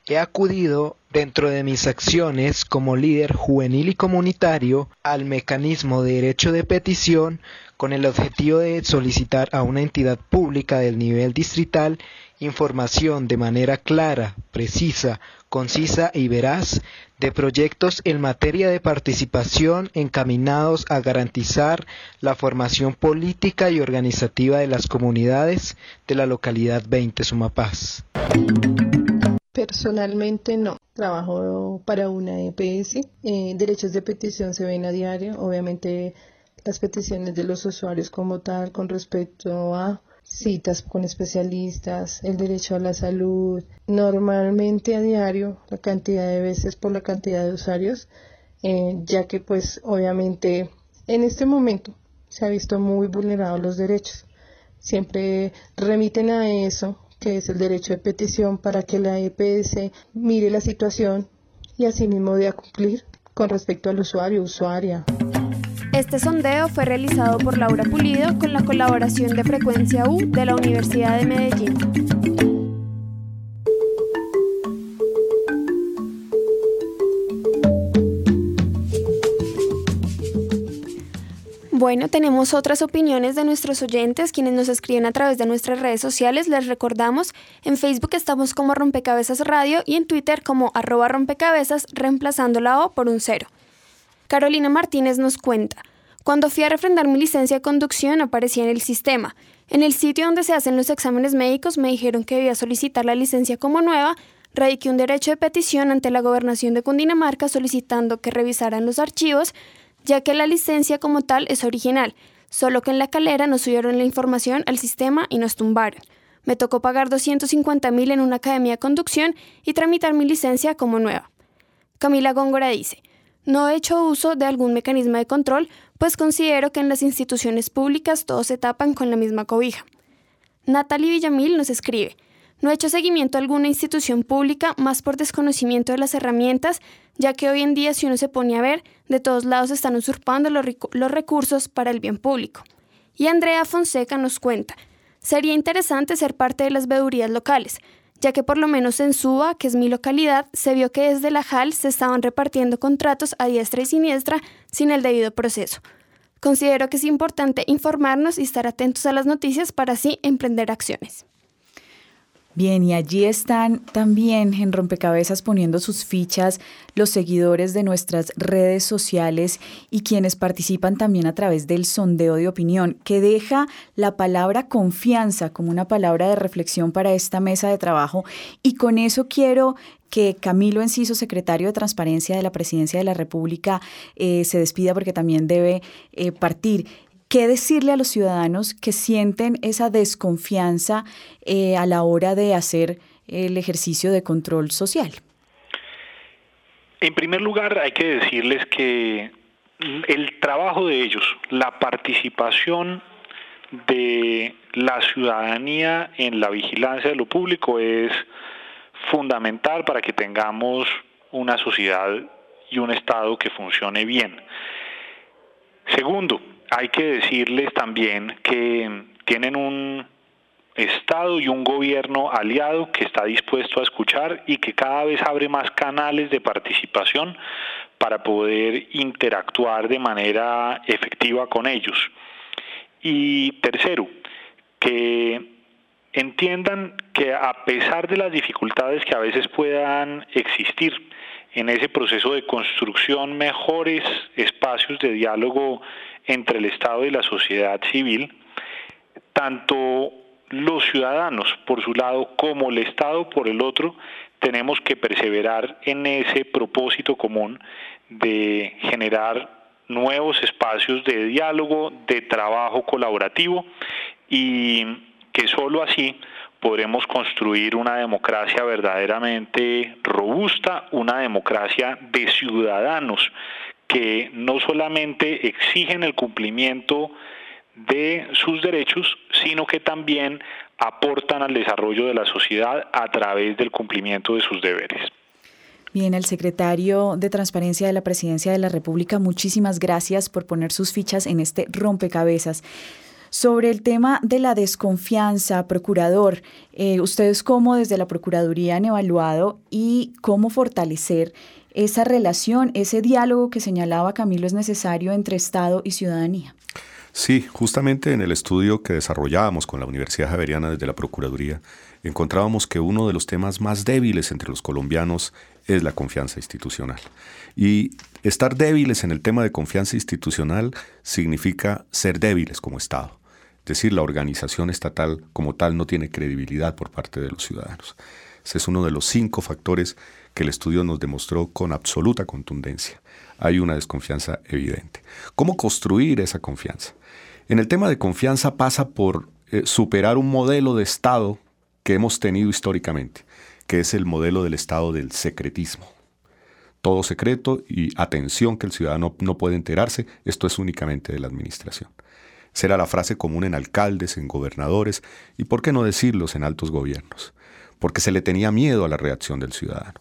He acudido dentro de mis acciones como líder juvenil y comunitario al mecanismo de derecho de petición con el objetivo de solicitar a una entidad pública del nivel distrital información de manera clara, precisa, concisa y veraz de proyectos en materia de participación encaminados a garantizar la formación política y organizativa de las comunidades de la localidad 20 Sumapaz. Personalmente no, trabajo para una EPS, eh, derechos de petición se ven a diario, obviamente las peticiones de los usuarios como tal con respecto a citas con especialistas, el derecho a la salud, normalmente a diario, la cantidad de veces por la cantidad de usuarios, eh, ya que pues obviamente en este momento se ha visto muy vulnerados los derechos. Siempre remiten a eso, que es el derecho de petición, para que la EPS mire la situación y asimismo dé a cumplir con respecto al usuario usuaria. Este sondeo fue realizado por Laura Pulido con la colaboración de Frecuencia U de la Universidad de Medellín. Bueno, tenemos otras opiniones de nuestros oyentes, quienes nos escriben a través de nuestras redes sociales. Les recordamos, en Facebook estamos como Rompecabezas Radio y en Twitter como arroba rompecabezas, reemplazando la O por un cero. Carolina Martínez nos cuenta, cuando fui a refrendar mi licencia de conducción aparecía en el sistema. En el sitio donde se hacen los exámenes médicos me dijeron que debía solicitar la licencia como nueva, radiqué un derecho de petición ante la gobernación de Cundinamarca solicitando que revisaran los archivos, ya que la licencia como tal es original, solo que en la calera nos subieron la información al sistema y nos tumbaron. Me tocó pagar 250 mil en una academia de conducción y tramitar mi licencia como nueva. Camila Góngora dice, no he hecho uso de algún mecanismo de control, pues considero que en las instituciones públicas todos se tapan con la misma cobija. Natalie Villamil nos escribe, no he hecho seguimiento a alguna institución pública más por desconocimiento de las herramientas, ya que hoy en día si uno se pone a ver, de todos lados están usurpando los, recursos para el bien público. Y Andrea Fonseca nos cuenta, sería interesante ser parte de las veedurías locales, ya que por lo menos en Suba, que es mi localidad, se vio que desde la JAL se estaban repartiendo contratos a diestra y siniestra sin el debido proceso. Considero que es importante informarnos y estar atentos a las noticias para así emprender acciones. Bien, y allí están también en Rompecabezas poniendo sus fichas los seguidores de nuestras redes sociales y quienes participan también a través del sondeo de opinión, que deja la palabra confianza como una palabra de reflexión para esta mesa de trabajo. Y con eso quiero que Camilo Enciso, secretario de Transparencia de la Presidencia de la República, eh, se despida porque también debe eh, partir. ¿Qué decirle a los ciudadanos que sienten esa desconfianza eh, a la hora de hacer el ejercicio de control social? En primer lugar, hay que decirles que el trabajo de ellos, la participación de la ciudadanía en la vigilancia de lo público es fundamental para que tengamos una sociedad y un Estado que funcione bien. Segundo, hay que decirles también que tienen un Estado y un gobierno aliado que está dispuesto a escuchar y que cada vez abre más canales de participación para poder interactuar de manera efectiva con ellos. Y tercero, que entiendan que a pesar de las dificultades que a veces puedan existir en ese proceso de construcción, mejores espacios de diálogo entre el Estado y la sociedad civil, tanto los ciudadanos por su lado como el Estado por el otro, tenemos que perseverar en ese propósito común de generar nuevos espacios de diálogo, de trabajo colaborativo y que sólo así podremos construir una democracia verdaderamente robusta, una democracia de ciudadanos que no solamente exigen el cumplimiento de sus derechos, sino que también aportan al desarrollo de la sociedad a través del cumplimiento de sus deberes. Bien, el secretario de Transparencia de la Presidencia de la República, muchísimas gracias por poner sus fichas en este rompecabezas. Sobre el tema de la desconfianza, procurador, eh, ¿ustedes cómo desde la Procuraduría han evaluado y cómo fortalecer esa relación, ese diálogo que señalaba Camilo es necesario entre Estado y ciudadanía? Sí, justamente en el estudio que desarrollábamos con la Universidad Javeriana desde la Procuraduría, encontrábamos que uno de los temas más débiles entre los colombianos es la confianza institucional. Y estar débiles en el tema de confianza institucional significa ser débiles como Estado. Es decir, la organización estatal como tal no tiene credibilidad por parte de los ciudadanos. Ese es uno de los cinco factores que el estudio nos demostró con absoluta contundencia. Hay una desconfianza evidente. ¿Cómo construir esa confianza? En el tema de confianza pasa por eh, superar un modelo de Estado que hemos tenido históricamente, que es el modelo del Estado del secretismo. Todo secreto y atención que el ciudadano no puede enterarse, esto es únicamente de la administración. Será la frase común en alcaldes, en gobernadores y, por qué no decirlos, en altos gobiernos, porque se le tenía miedo a la reacción del ciudadano.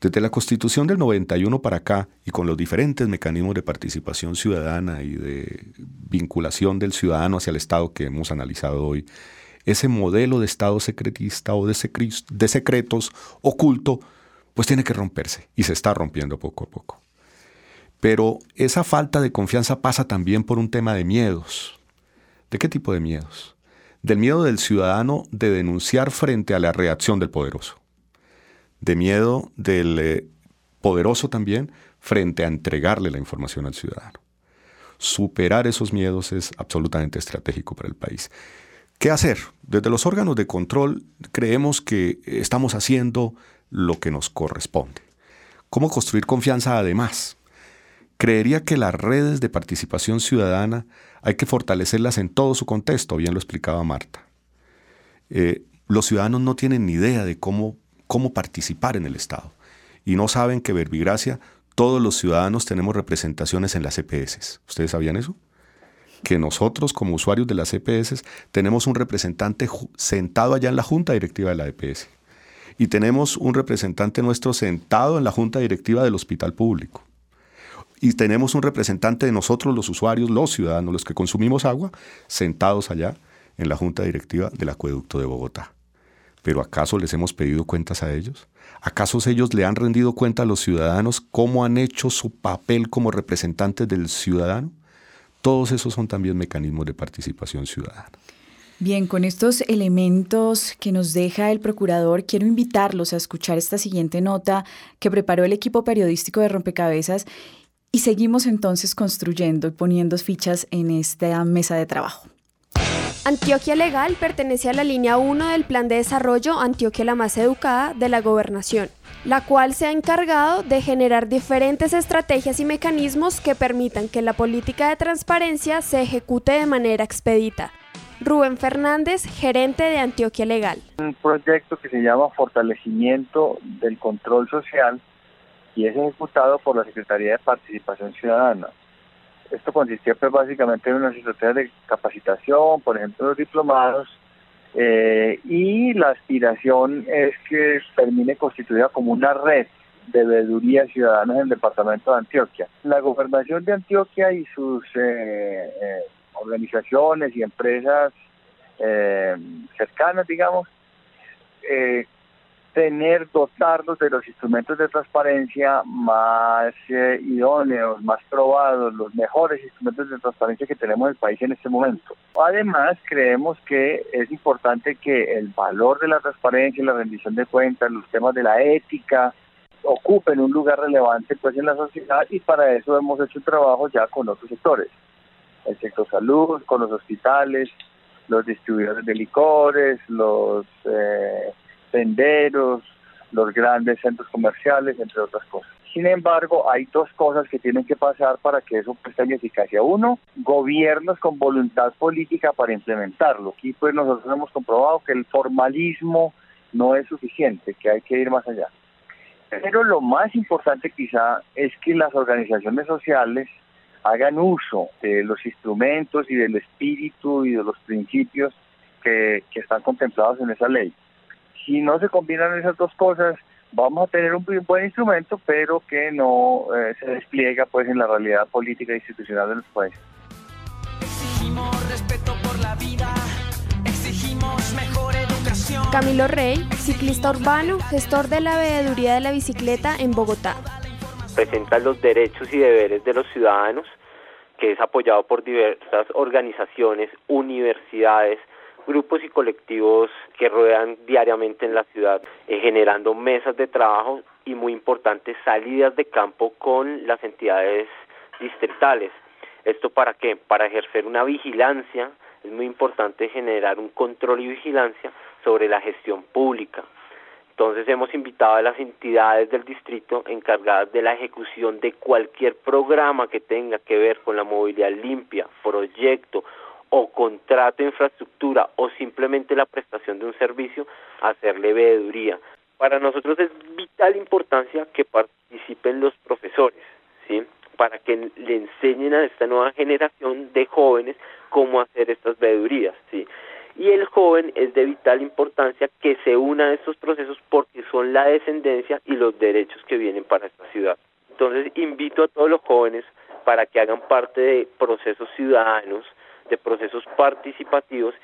Desde la Constitución del 91 para acá y con los diferentes mecanismos de participación ciudadana y de vinculación del ciudadano hacia el Estado que hemos analizado hoy, ese modelo de Estado secretista o de, secretos oculto, pues tiene que romperse y se está rompiendo poco a poco. Pero esa falta de confianza pasa también por un tema de miedos. ¿De qué tipo de miedos? Del miedo del ciudadano de denunciar frente a la reacción del poderoso. De miedo del eh, poderoso también frente a entregarle la información al ciudadano. Superar esos miedos es absolutamente estratégico para el país. ¿Qué hacer? Desde los órganos de control creemos que estamos haciendo lo que nos corresponde. ¿Cómo construir confianza además? Creería que las redes de participación ciudadana hay que fortalecerlas en todo su contexto, bien lo explicaba Marta. Eh, los ciudadanos no tienen ni idea de cómo, cómo participar en el Estado y no saben que Verbigracia, todos los ciudadanos tenemos representaciones en las EPS. ¿Ustedes sabían eso? Que nosotros como usuarios de las EPS tenemos un representante sentado allá en la junta directiva de la EPS y tenemos un representante nuestro sentado en la junta directiva del hospital público y tenemos un representante de nosotros, los usuarios, los ciudadanos, los que consumimos agua, sentados allá en la junta directiva del acueducto de Bogotá. ¿Pero acaso les hemos pedido cuentas a ellos? ¿Acaso ellos le han rendido cuenta a los ciudadanos cómo han hecho su papel como representantes del ciudadano? Todos esos son también mecanismos de participación ciudadana. Bien, con estos elementos que nos deja el procurador, quiero invitarlos a escuchar esta siguiente nota que preparó el equipo periodístico de Rompecabezas y seguimos entonces construyendo y poniendo fichas en esta mesa de trabajo. Antioquia Legal pertenece a la línea 1 del Plan de Desarrollo Antioquia la más educada de la Gobernación, la cual se ha encargado de generar diferentes estrategias y mecanismos que permitan que la política de transparencia se ejecute de manera expedita. Rubén Fernández, gerente de Antioquia Legal. Un proyecto que se llama Fortalecimiento del Control Social y es ejecutado por la Secretaría de Participación Ciudadana. Esto consistía pues, básicamente en una estrategia de capacitación, por ejemplo, los diplomados, eh, y la aspiración es que termine constituida como una red de veedurías ciudadanas en el departamento de Antioquia. La gobernación de Antioquia y sus eh, eh, organizaciones y empresas cercanas, digamos, tener, dotarlos de los instrumentos de transparencia más eh, idóneos, más probados, los mejores instrumentos de transparencia que tenemos en el país en este momento. Además, creemos que es importante que el valor de la transparencia la rendición de cuentas, los temas de la ética, ocupen un lugar relevante pues en la sociedad y para eso hemos hecho un trabajo ya con otros sectores, el sector salud, con los hospitales, los distribuidores de licores, los eh, tenderos, los grandes centros comerciales, entre otras cosas. Sin embargo, hay dos cosas que tienen que pasar para que eso pues tenga eficacia. Uno, gobiernos con voluntad política para implementarlo. Aquí pues nosotros hemos comprobado que el formalismo no es suficiente, que hay que ir más allá. Pero lo más importante quizá es que las organizaciones sociales hagan uso de los instrumentos y del espíritu y de los principios que, están contemplados en esa ley. Si no se combinan esas dos cosas, vamos a tener un buen instrumento, pero que no eh, se despliega pues en la realidad política e institucional de los países. Exigimos respeto por la vida, exigimos mejor educación. Camilo Rey, ciclista urbano, gestor de la veeduría de la bicicleta en Bogotá. Presenta los derechos y deberes de los ciudadanos, que es apoyado por diversas organizaciones, universidades, grupos y colectivos que rodean diariamente en la ciudad, eh, generando mesas de trabajo y muy importantes salidas de campo con las entidades distritales. ¿Esto para qué? Para ejercer una vigilancia, es muy importante generar un control y vigilancia sobre la gestión pública. Entonces hemos invitado a las entidades del distrito encargadas de la ejecución de cualquier programa que tenga que ver con la movilidad limpia, proyecto o contrato de infraestructura o simplemente la prestación de un servicio, hacerle veeduría. Para nosotros es vital importancia que participen los profesores, ¿sí? para que le enseñen a esta nueva generación de jóvenes cómo hacer estas veedurías. ¿sí? Y el joven es de vital importancia que se una a estos procesos porque son la descendencia y los derechos que vienen para esta ciudad. Entonces invito a todos los jóvenes para que hagan parte de procesos ciudadanos, de procesos participativos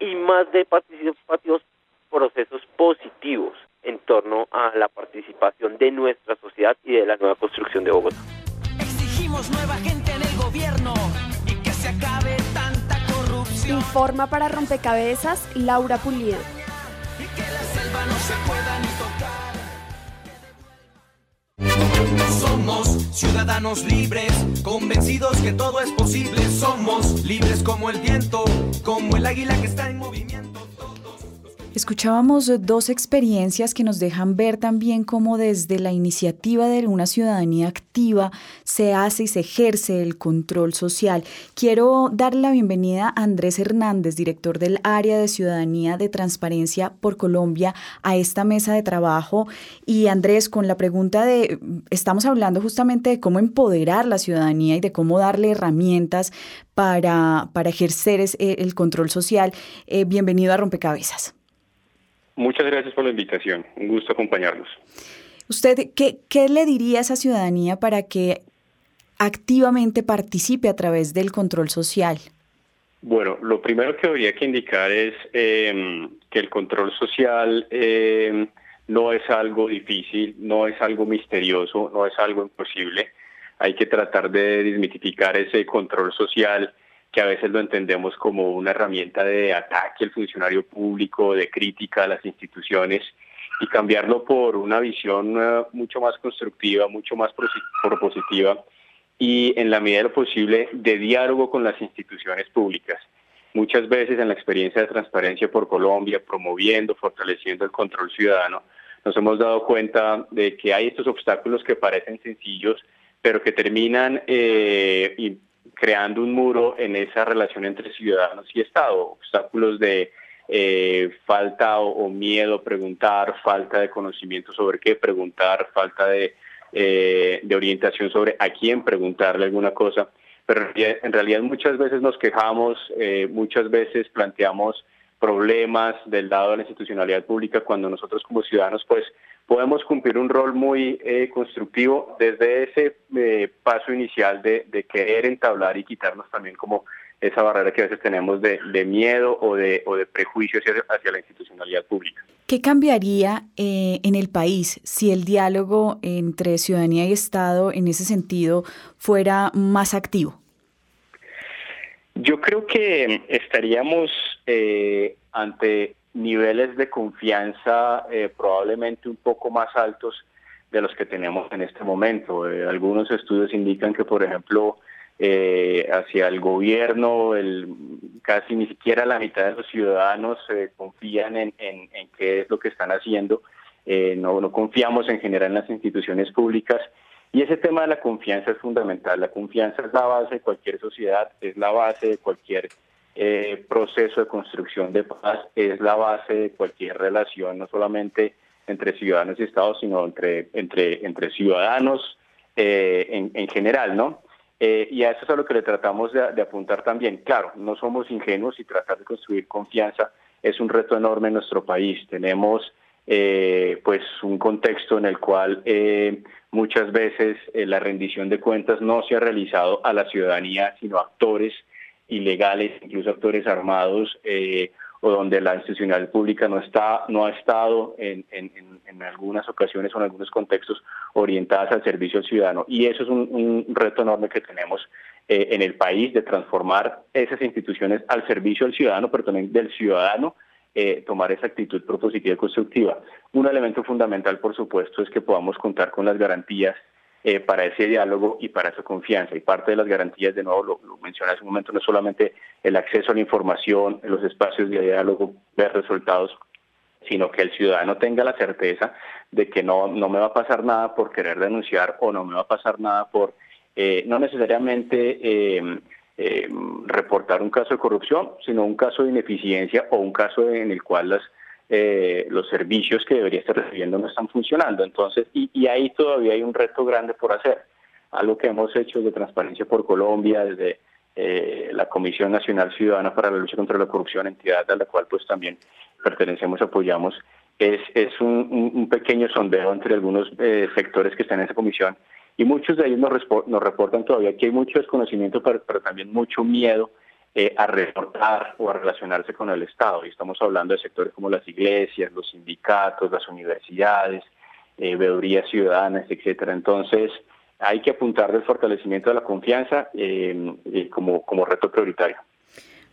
y más de participativos, procesos positivos en torno a la participación de nuestra sociedad y de la nueva construcción de Bogotá. Exigimos nueva gente en el gobierno y que se acabe tanta corrupción. Informa para Rompecabezas Laura Pulido. Y que la selva no se pueda ni tocar. Somos ciudadanos libres, convencidos que todo es posible. Somos libres como el viento, como el águila que está en movimiento. Escuchábamos dos experiencias que nos dejan ver también cómo desde la iniciativa de una ciudadanía activa se hace y se ejerce el control social. Quiero darle la bienvenida a Andrés Hernández, director del área de ciudadanía de transparencia por Colombia, a esta mesa de trabajo. Y Andrés, con la pregunta de, estamos hablando justamente de cómo empoderar la ciudadanía y de cómo darle herramientas para, para ejercer el control social. Eh, bienvenido a Rompecabezas. Muchas gracias por la invitación. Un gusto acompañarlos. ¿Usted qué, qué le diría a esa ciudadanía para que activamente participe a través del control social? Bueno, lo primero que habría que indicar es em, que el control social em, no es algo difícil, no es algo misterioso, no es algo imposible. Hay que tratar de desmitificar ese control social que a veces lo entendemos como una herramienta de ataque al funcionario público, de crítica a las instituciones, y cambiarlo por una visión eh, mucho más constructiva, mucho más propositiva y en la medida de lo posible de diálogo con las instituciones públicas. Muchas veces en la experiencia de transparencia por Colombia, promoviendo, fortaleciendo el control ciudadano, nos hemos dado cuenta de que hay estos obstáculos que parecen sencillos, pero que terminan eh, creando un muro en esa relación entre ciudadanos y Estado, obstáculos de eh, falta o, miedo a preguntar, falta de conocimiento sobre qué preguntar, falta de, eh, orientación sobre a quién preguntarle alguna cosa. Pero en realidad muchas veces nos quejamos, eh, muchas veces planteamos problemas del lado de la institucionalidad pública cuando nosotros como ciudadanos pues podemos cumplir un rol muy eh, constructivo desde ese eh, paso inicial de, querer entablar y quitarnos también como esa barrera que a veces tenemos de, miedo o de, o de prejuicio hacia, la institucionalidad pública. ¿Qué cambiaría eh, en el país si el diálogo entre ciudadanía y Estado en ese sentido fuera más activo? Yo creo que estaríamos ante niveles de confianza eh, probablemente un poco más altos de los que tenemos en este momento. Eh, algunos estudios indican que, por ejemplo, eh, hacia el gobierno, el, casi ni siquiera la mitad de los ciudadanos confían en, en, qué es lo que están haciendo. no, no confiamos en general en las instituciones públicas. Y ese tema de la confianza es fundamental. La confianza es la base de cualquier sociedad, es la base de cualquier eh, proceso de construcción de paz es la base de cualquier relación, no solamente entre ciudadanos y Estados, sino entre, entre, entre ciudadanos eh, en, en, general, ¿no? Eh, y a eso es a lo que le tratamos de, apuntar también. Claro, no somos ingenuos y tratar de construir confianza es un reto enorme en nuestro país. Tenemos eh, pues un contexto en el cual eh, muchas veces la rendición de cuentas no se ha realizado a la ciudadanía, sino a actores ilegales, incluso actores armados o donde la institucional pública no está no ha estado en, algunas ocasiones o en algunos contextos orientadas al servicio al ciudadano. Y eso es un, reto enorme que tenemos eh, en el país de transformar esas instituciones al servicio al ciudadano pero también del ciudadano eh, tomar esa actitud propositiva y constructiva un elemento fundamental por supuesto es que podamos contar con las garantías eh, para ese diálogo y para esa confianza. Y parte de las garantías, de nuevo lo, mencioné hace un momento, no solamente el acceso a la información, los espacios de diálogo, ver resultados, sino que el ciudadano tenga la certeza de que no, no me va a pasar nada por querer denunciar o no me va a pasar nada por eh, no necesariamente eh, reportar un caso de corrupción, sino un caso de ineficiencia o un caso en el cual las eh, los servicios que debería estar recibiendo no están funcionando. Entonces, y, ahí todavía hay un reto grande por hacer. Algo que hemos hecho de Transparencia por Colombia, desde eh, la Comisión Nacional Ciudadana para la Lucha contra la Corrupción, entidad a la cual pues también pertenecemos, apoyamos, es, es un, pequeño sondeo entre algunos eh, sectores que están en esa comisión y muchos de ellos nos, nos reportan todavía que hay mucho desconocimiento, pero también mucho miedo eh, a reportar o a relacionarse con el Estado. Y estamos hablando de sectores como las iglesias, los sindicatos, las universidades, eh, veedurías ciudadanas, etcétera. Entonces, hay que apuntar del fortalecimiento de la confianza eh, como, como reto prioritario.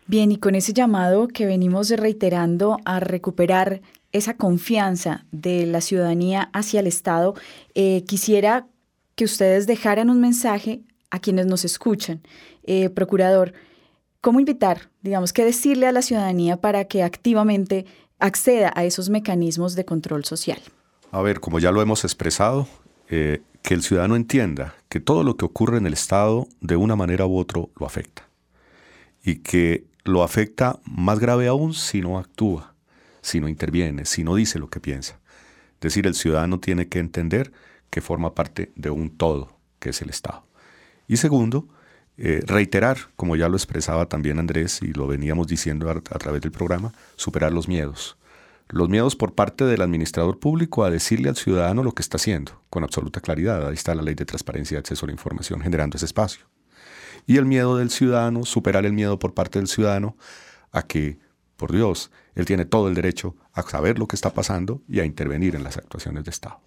Bien, y con ese llamado que venimos reiterando a recuperar esa confianza de la ciudadanía hacia el Estado, quisiera que ustedes dejaran un mensaje a quienes nos escuchan. procurador, ¿Cómo invitar, digamos, qué decirle a la ciudadanía para que activamente acceda a esos mecanismos de control social? A ver, como ya lo hemos expresado, eh, que el ciudadano entienda que todo lo que ocurre en el Estado de una manera u otra lo afecta. Y que lo afecta más grave aún si no actúa, si no interviene, si no dice lo que piensa. Es decir, el ciudadano tiene que entender que forma parte de un todo, que es el Estado. Y segundo, eh, reiterar, como ya lo expresaba también Andrés y lo veníamos diciendo a, través del programa, superar los miedos. Los miedos por parte del administrador público a decirle al ciudadano lo que está haciendo, con absoluta claridad. Ahí está la ley de transparencia y acceso a la información generando ese espacio. Y el miedo del ciudadano, superar el miedo por parte del ciudadano a que, por Dios, él tiene todo el derecho a saber lo que está pasando y a intervenir en las actuaciones de Estado.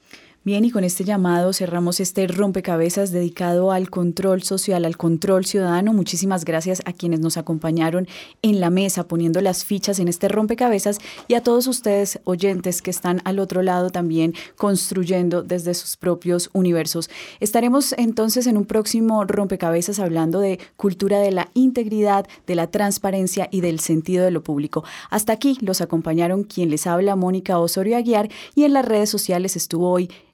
Bien, y con este llamado cerramos este rompecabezas dedicado al control social, al control ciudadano. Muchísimas gracias a quienes nos acompañaron en la mesa poniendo las fichas en este rompecabezas y a todos ustedes oyentes que están al otro lado también construyendo desde sus propios universos. Estaremos entonces en un próximo rompecabezas hablando de cultura de la integridad, de la transparencia y del sentido de lo público. Hasta aquí los acompañaron quien les habla, Mónica Osorio Aguiar, y en las redes sociales estuvo hoy